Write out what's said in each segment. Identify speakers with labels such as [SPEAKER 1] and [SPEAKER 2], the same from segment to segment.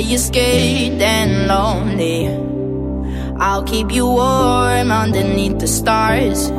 [SPEAKER 1] You're scared and lonely. I'll keep you warm underneath the stars.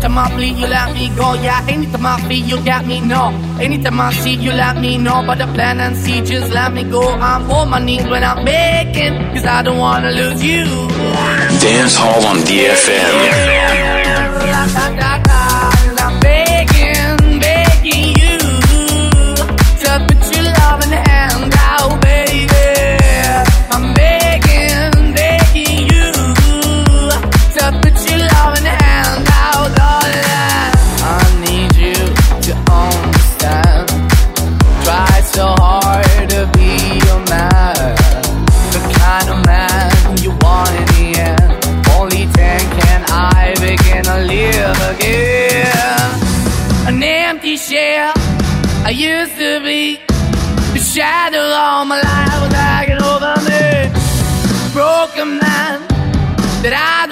[SPEAKER 2] Anytime I bleed, you let me go. Yeah, anytime I feel, you got me. No, anytime I see, you let me know. But the plan and see, just let me go. I'm on my knees when I'm begging, cause I don't wanna lose you.
[SPEAKER 3] Dance Hall on DFM.
[SPEAKER 2] La, used to be. The shadow all my life was hanging over me. Broken man that I.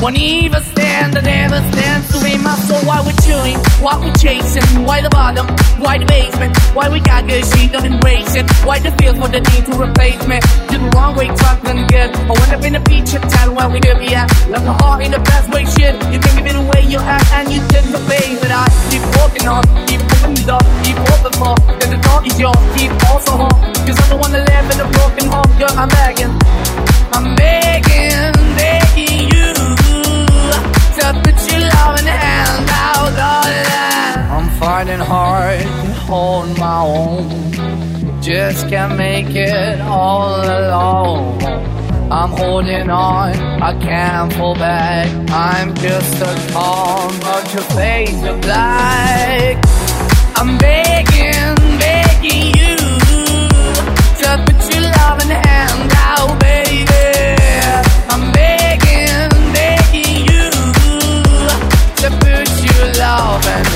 [SPEAKER 2] Won't even stand, I never stand to be my soul. Why we chewing, why we chasing, why the bottom, why the basement, why we got good, she don't embrace it, why the feel for the need to replace me. Did the wrong way, talking good. I went up in the feature, tell where we could be at. Left my heart in the best way, shit. You can give it away, you have, and you did the face that I keep walking on, keep moving the door, keep open for, cause the door is yours, keep also home. Cause I'm the one that live in a broken home, girl, I'm begging. I'm begging, begging you your love in the hand out, darling. I'm fighting hard to hold my own. Just can't make it all alone. I'm holding on, I can't fall back. I'm just a calm, but your face of black. I'm begging, begging you to put your love in the hand your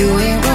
[SPEAKER 4] you.
[SPEAKER 5] Ain't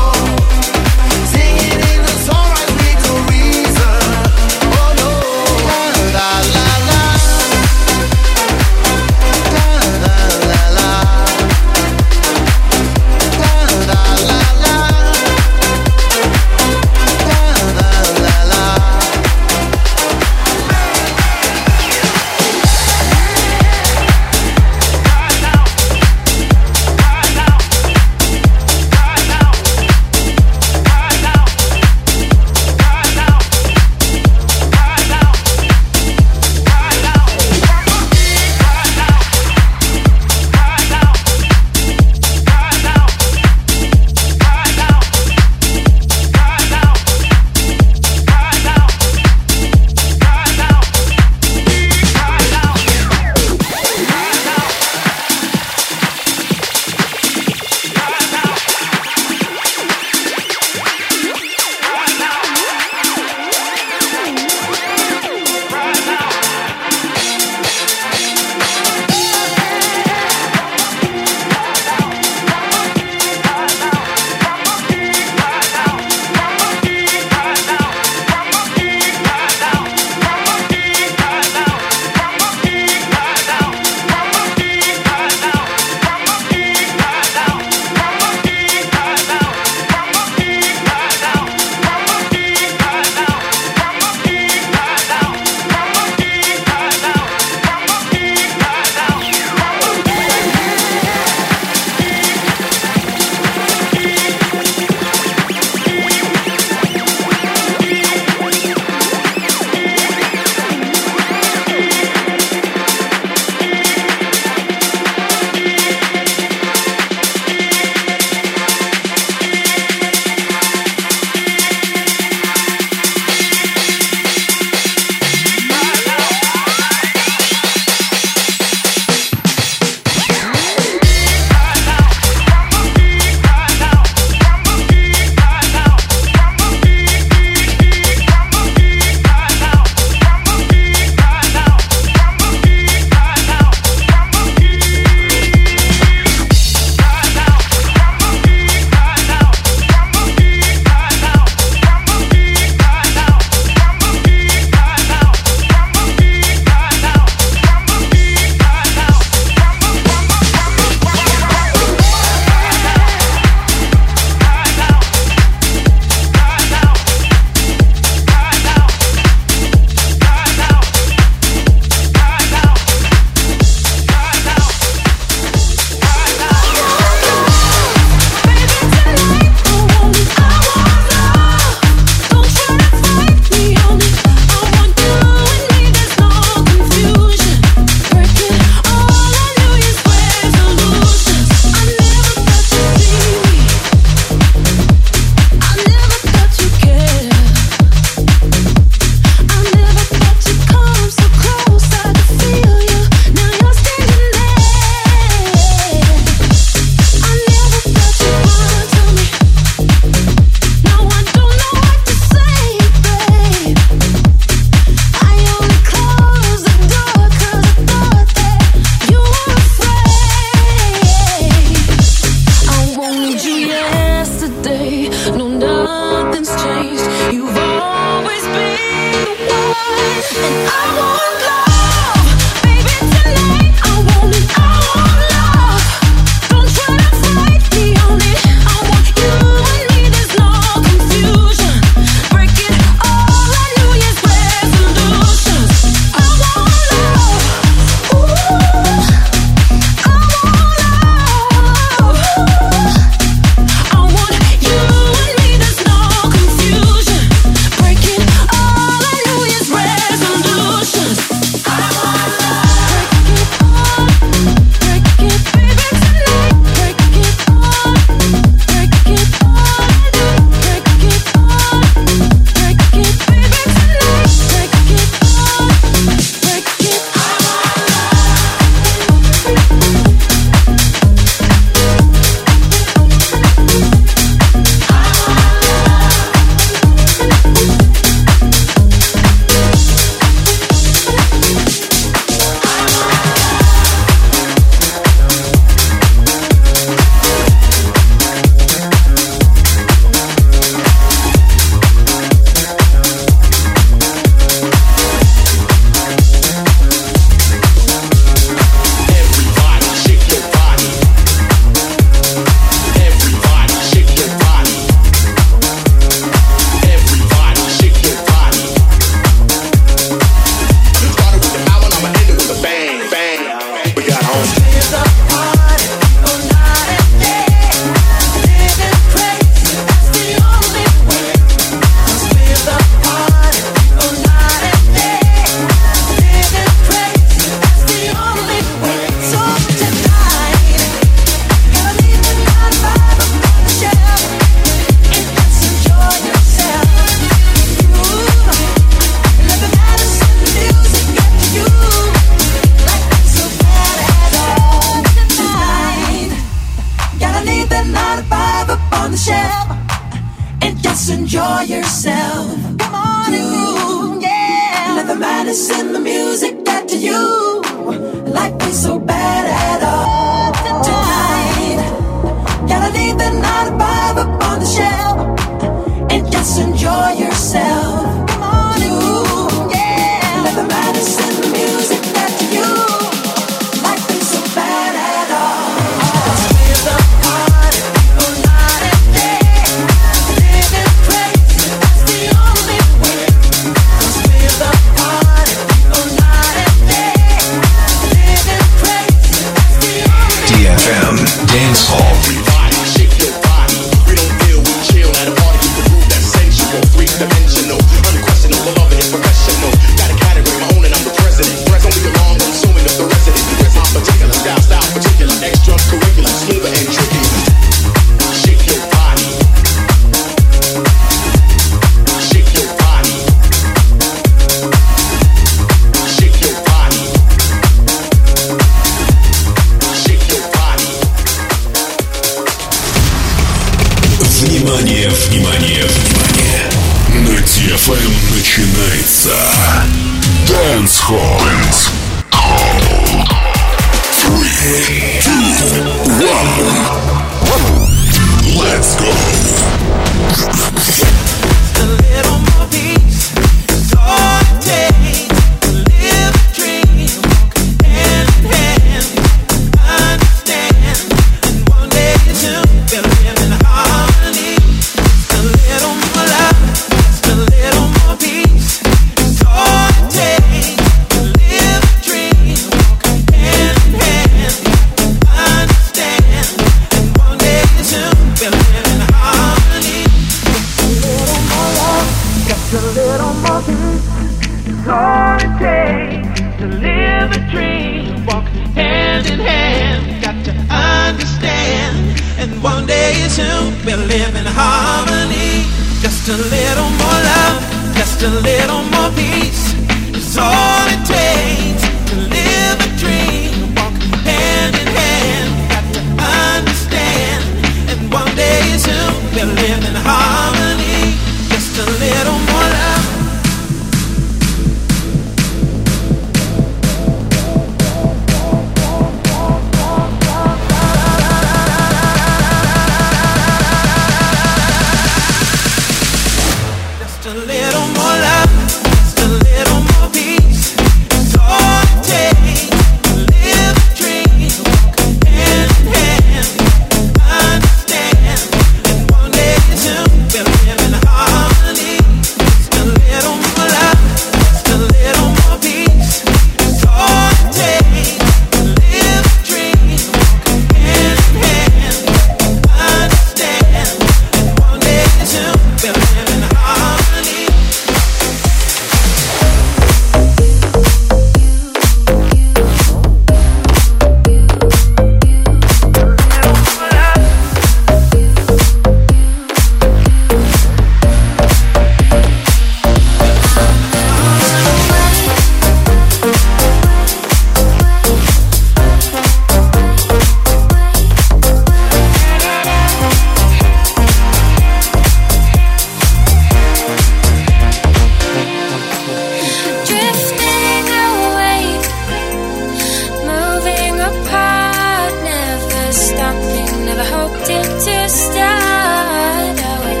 [SPEAKER 6] to
[SPEAKER 7] start away.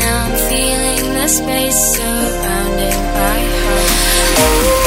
[SPEAKER 7] Now I'm feeling the space surrounding my
[SPEAKER 8] heart.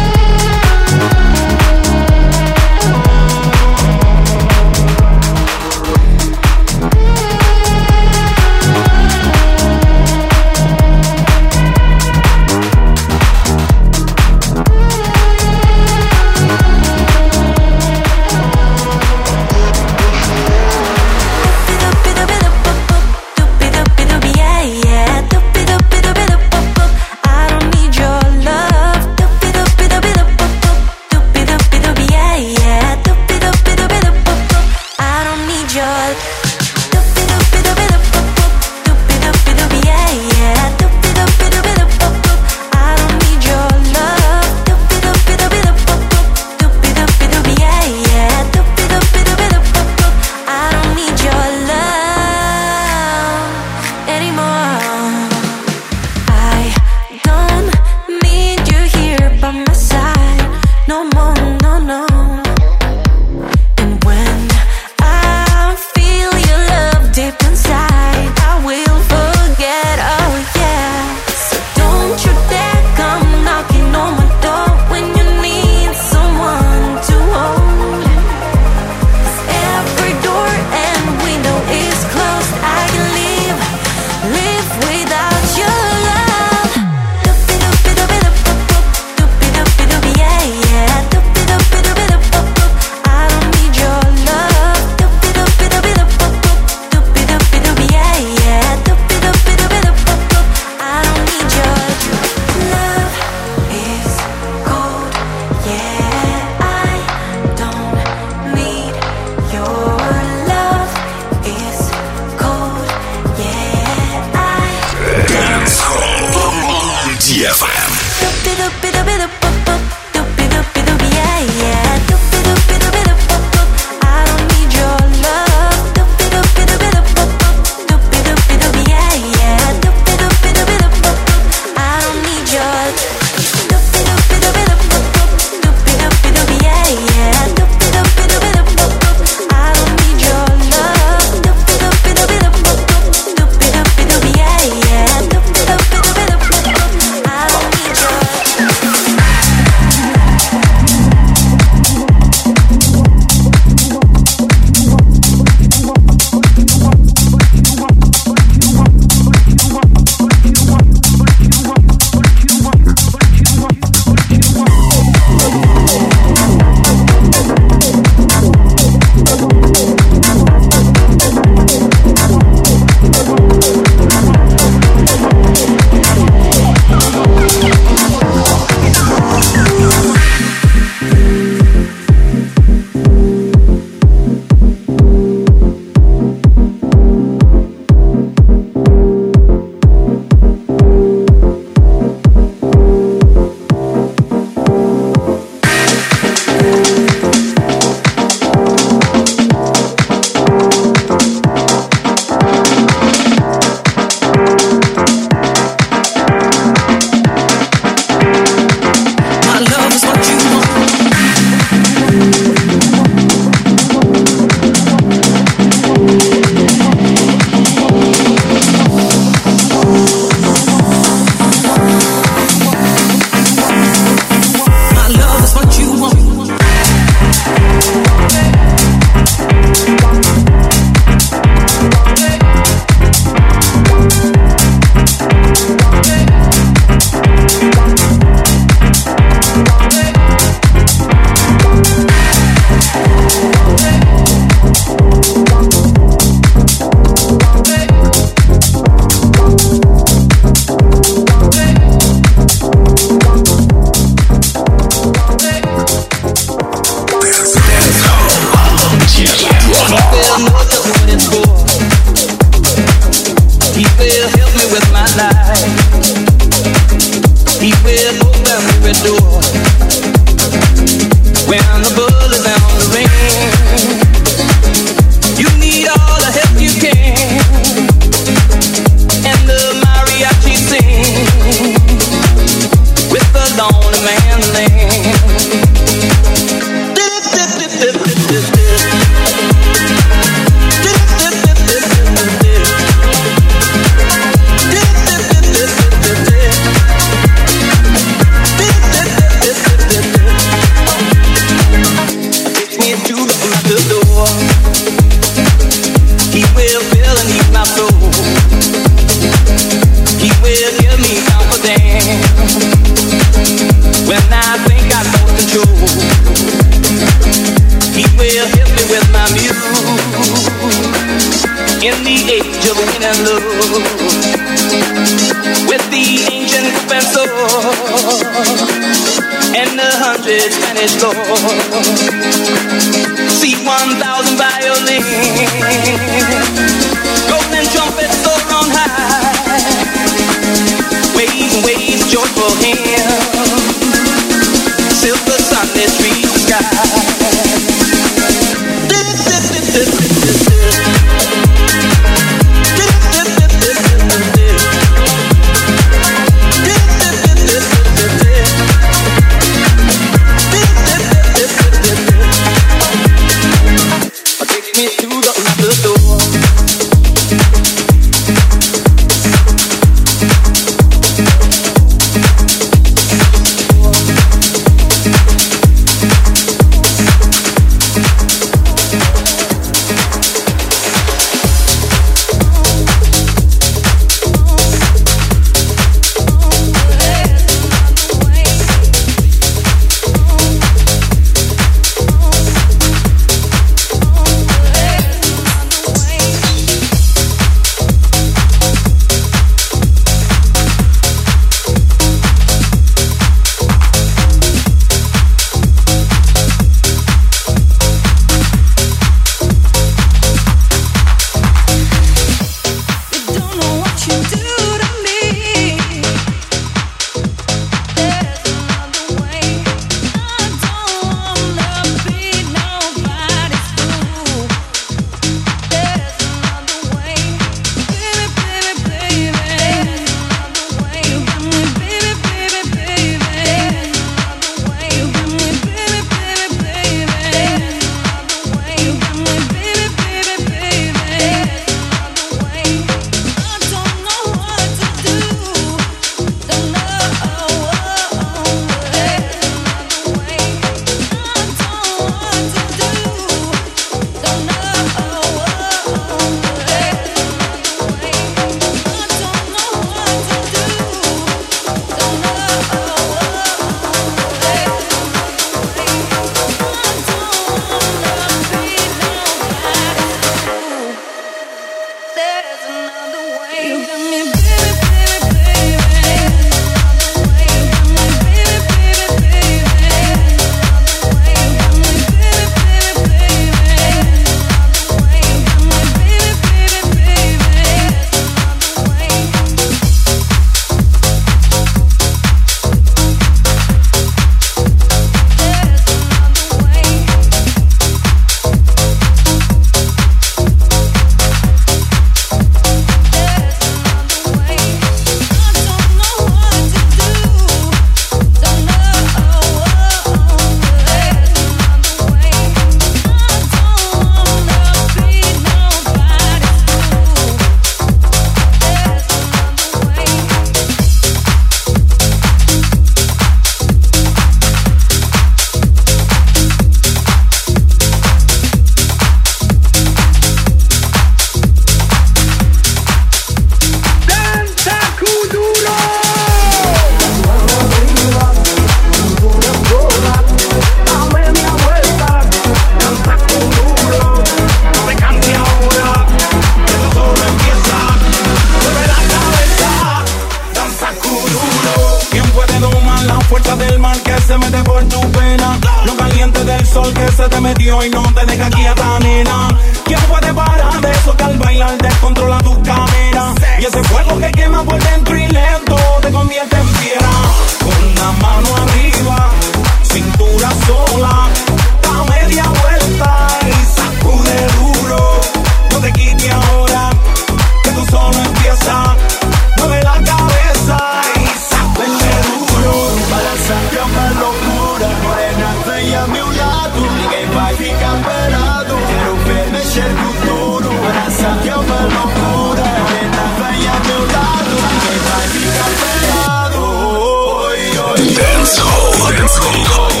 [SPEAKER 8] parado, ninguém vai ficar parado. Quero ver mexer no tudo, essa que é uma loucura. Venha, vem a meu lado, ninguém vai ficar parado. Oi, oi.
[SPEAKER 9] Dance Hall, Dance Hall,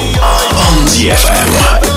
[SPEAKER 9] on
[SPEAKER 7] FM. É?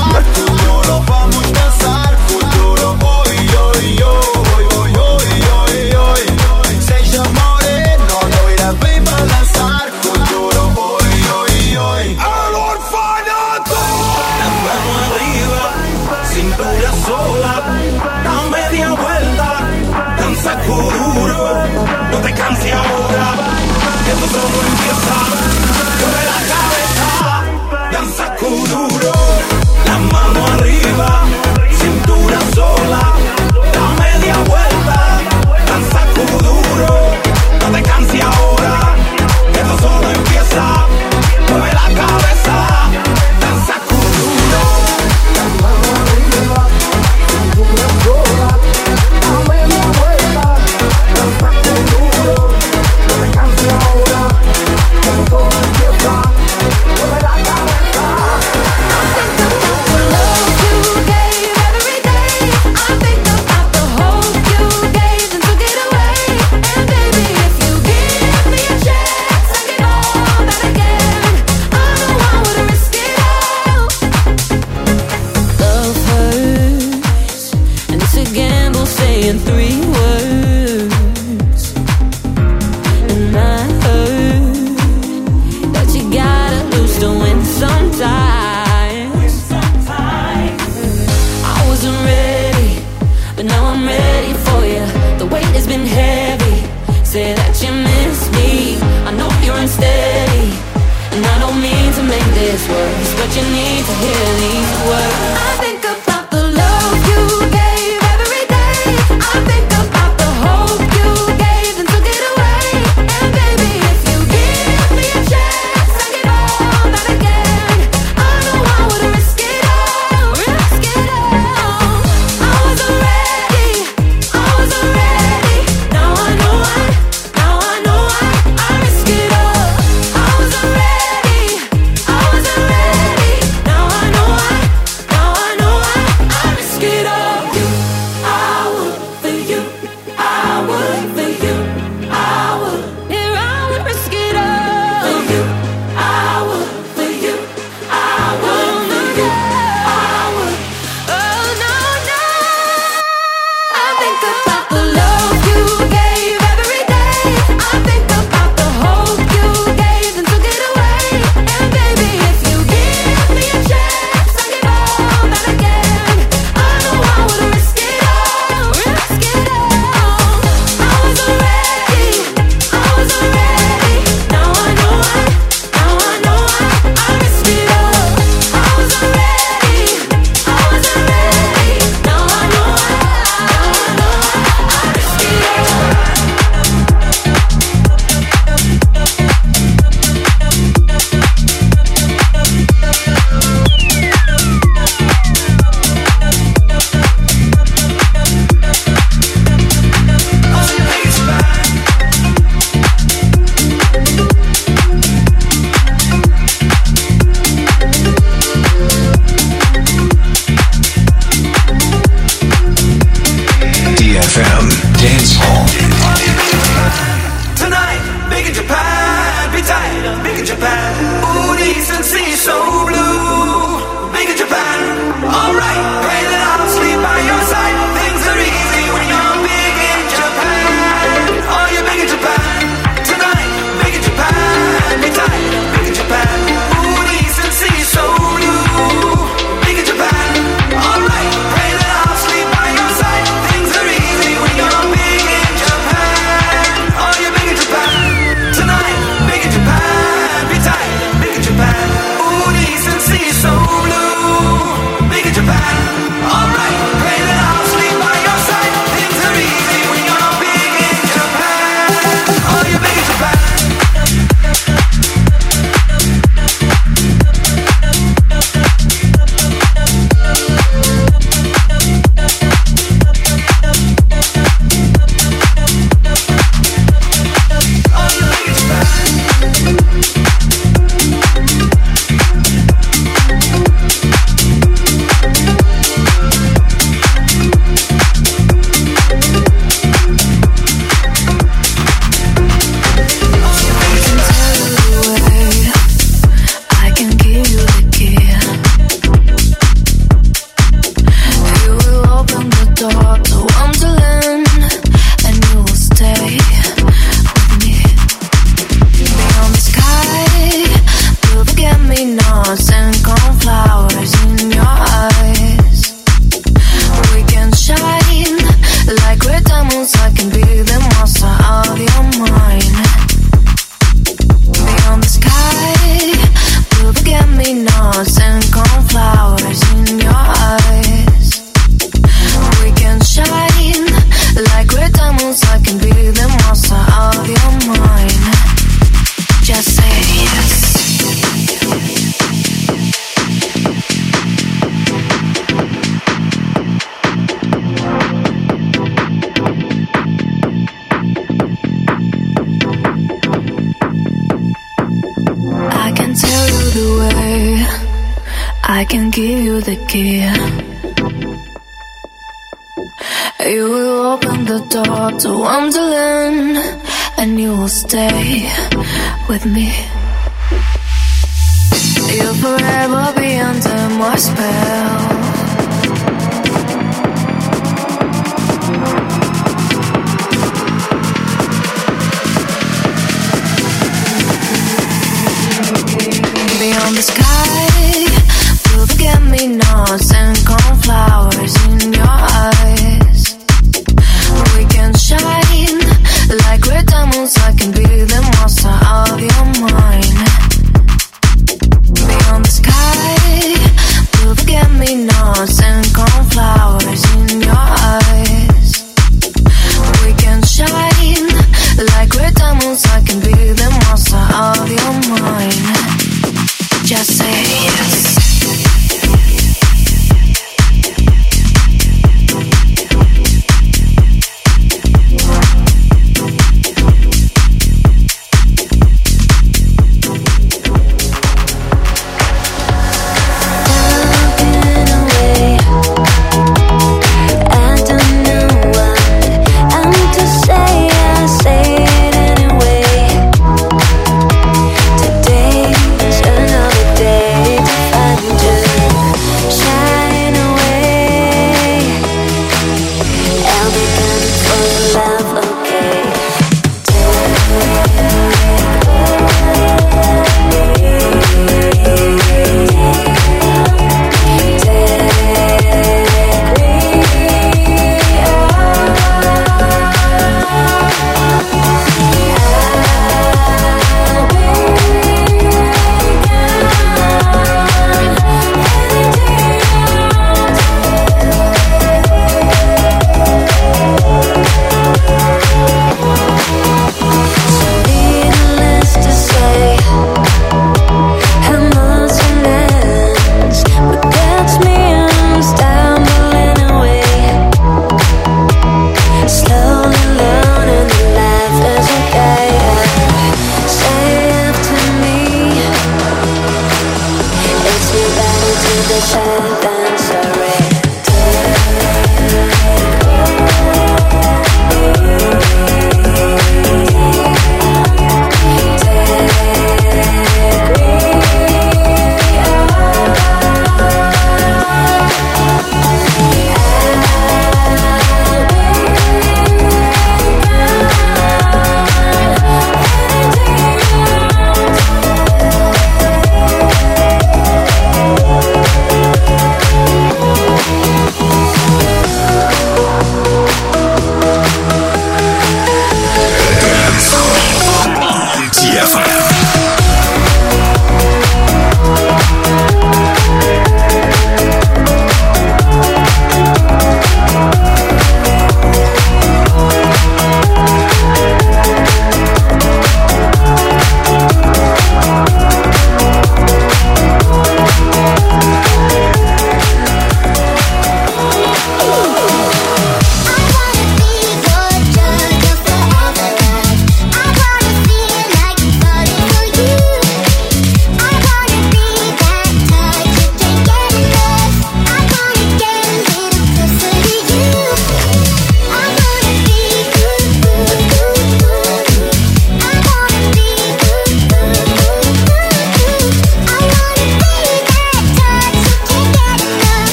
[SPEAKER 7] with me.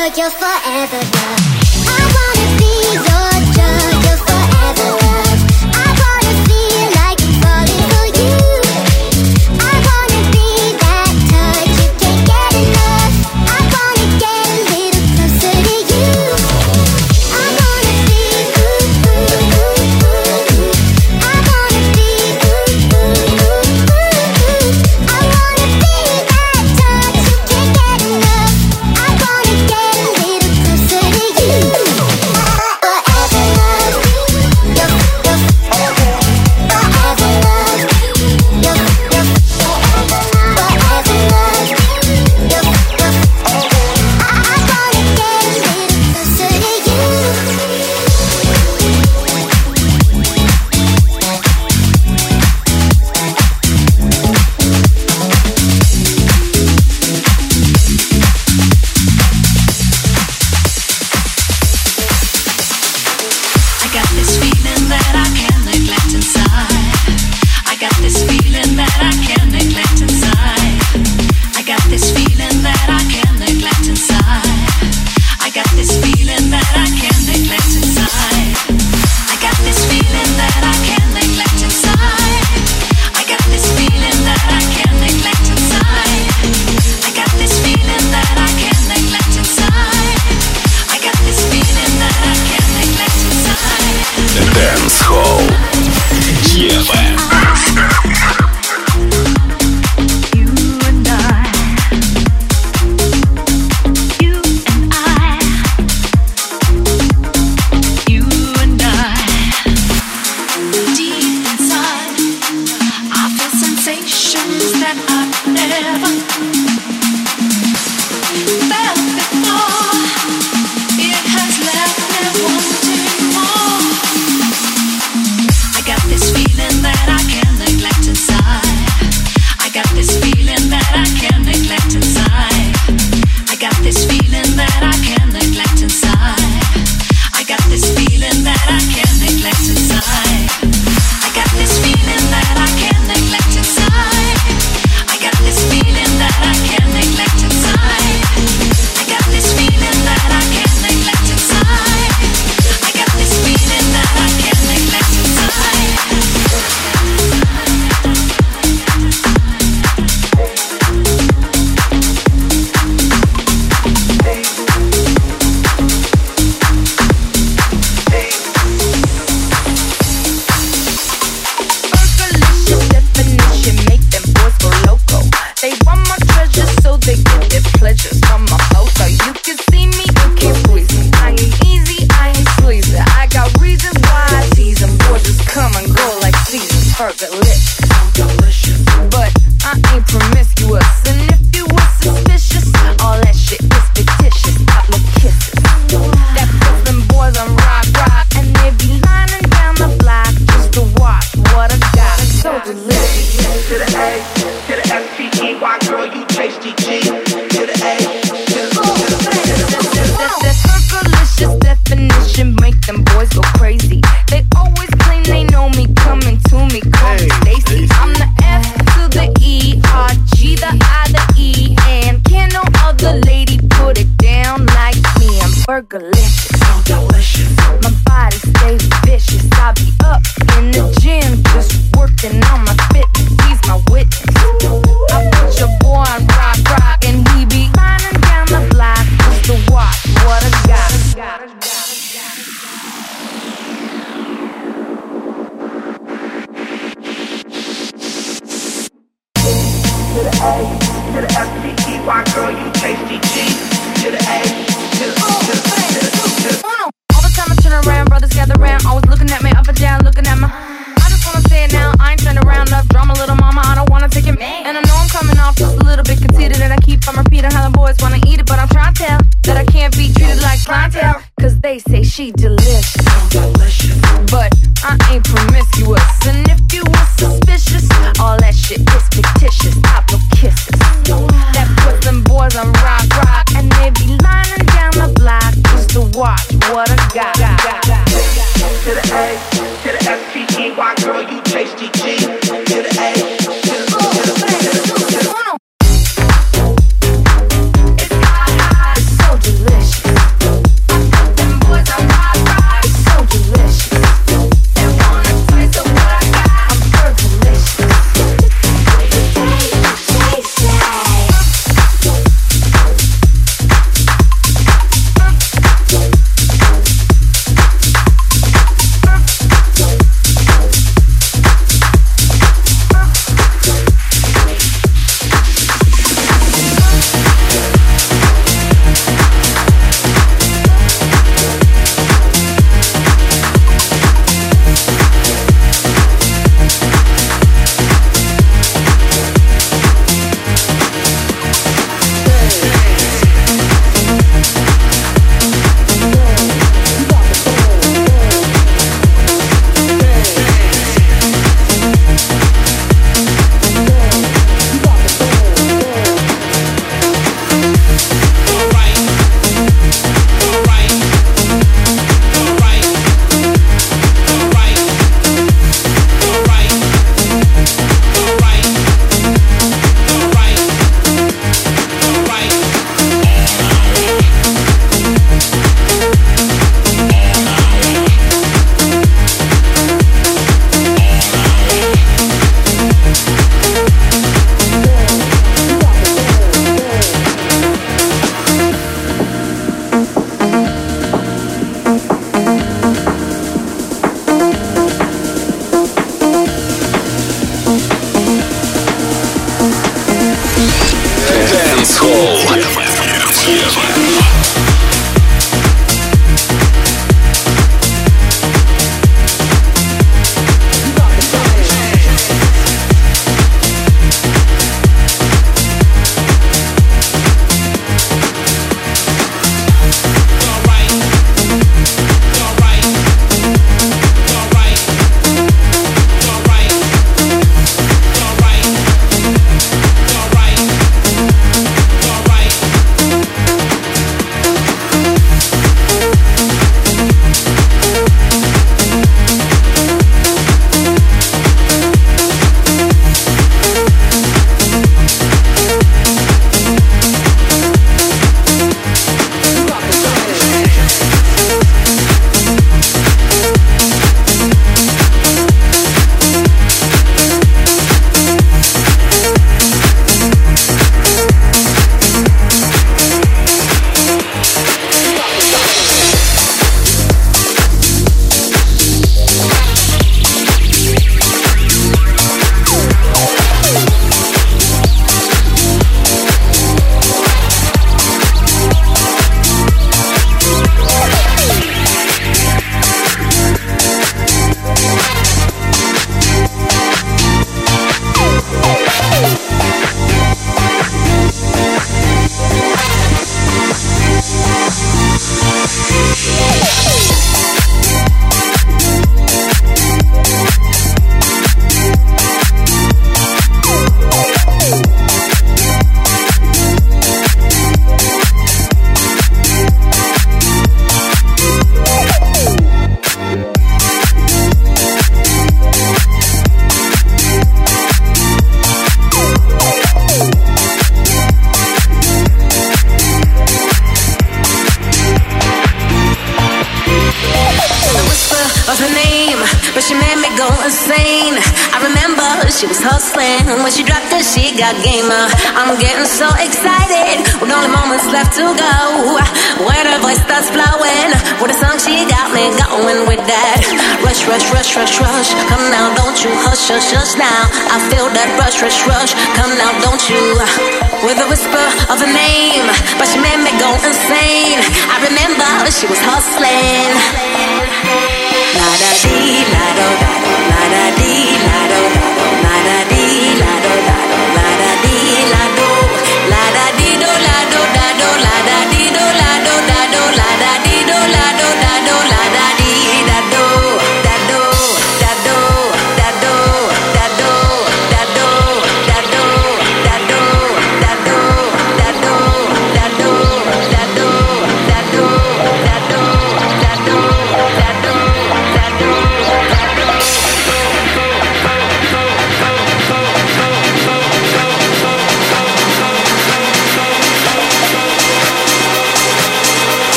[SPEAKER 7] Drug, your forever love.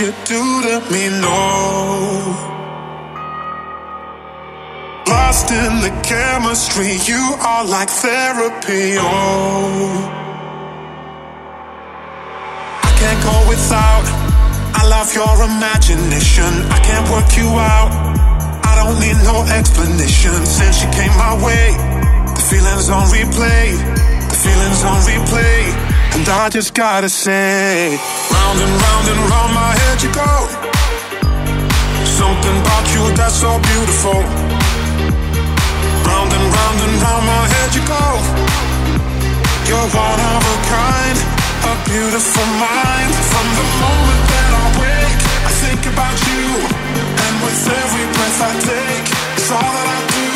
[SPEAKER 7] You
[SPEAKER 10] do
[SPEAKER 11] to me, no. Lost in the chemistry, you are like therapy, oh. I can't go without. I love your imagination. I can't work you out. I don't need no explanation. Since you came my way, the feelings on replay. The feelings on replay. And I just gotta say, round and round and round my head you go. Something about you that's so beautiful. Round and round and round my head you go. You're one of a kind, a beautiful mind. From the moment that I wake, I think about you. And with every breath I take, it's all that I do.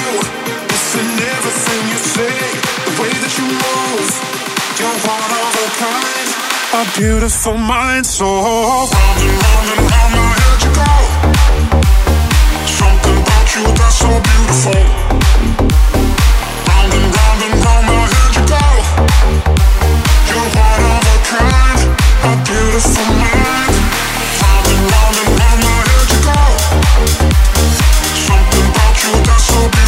[SPEAKER 11] It's in everything you say, the way that you move. A beautiful mind. So round and round and round you go. Something about you that's so beautiful. Round and round and round you. You're one of a kind, a beautiful mind. Round and round and round you go. Something about you that's so beautiful.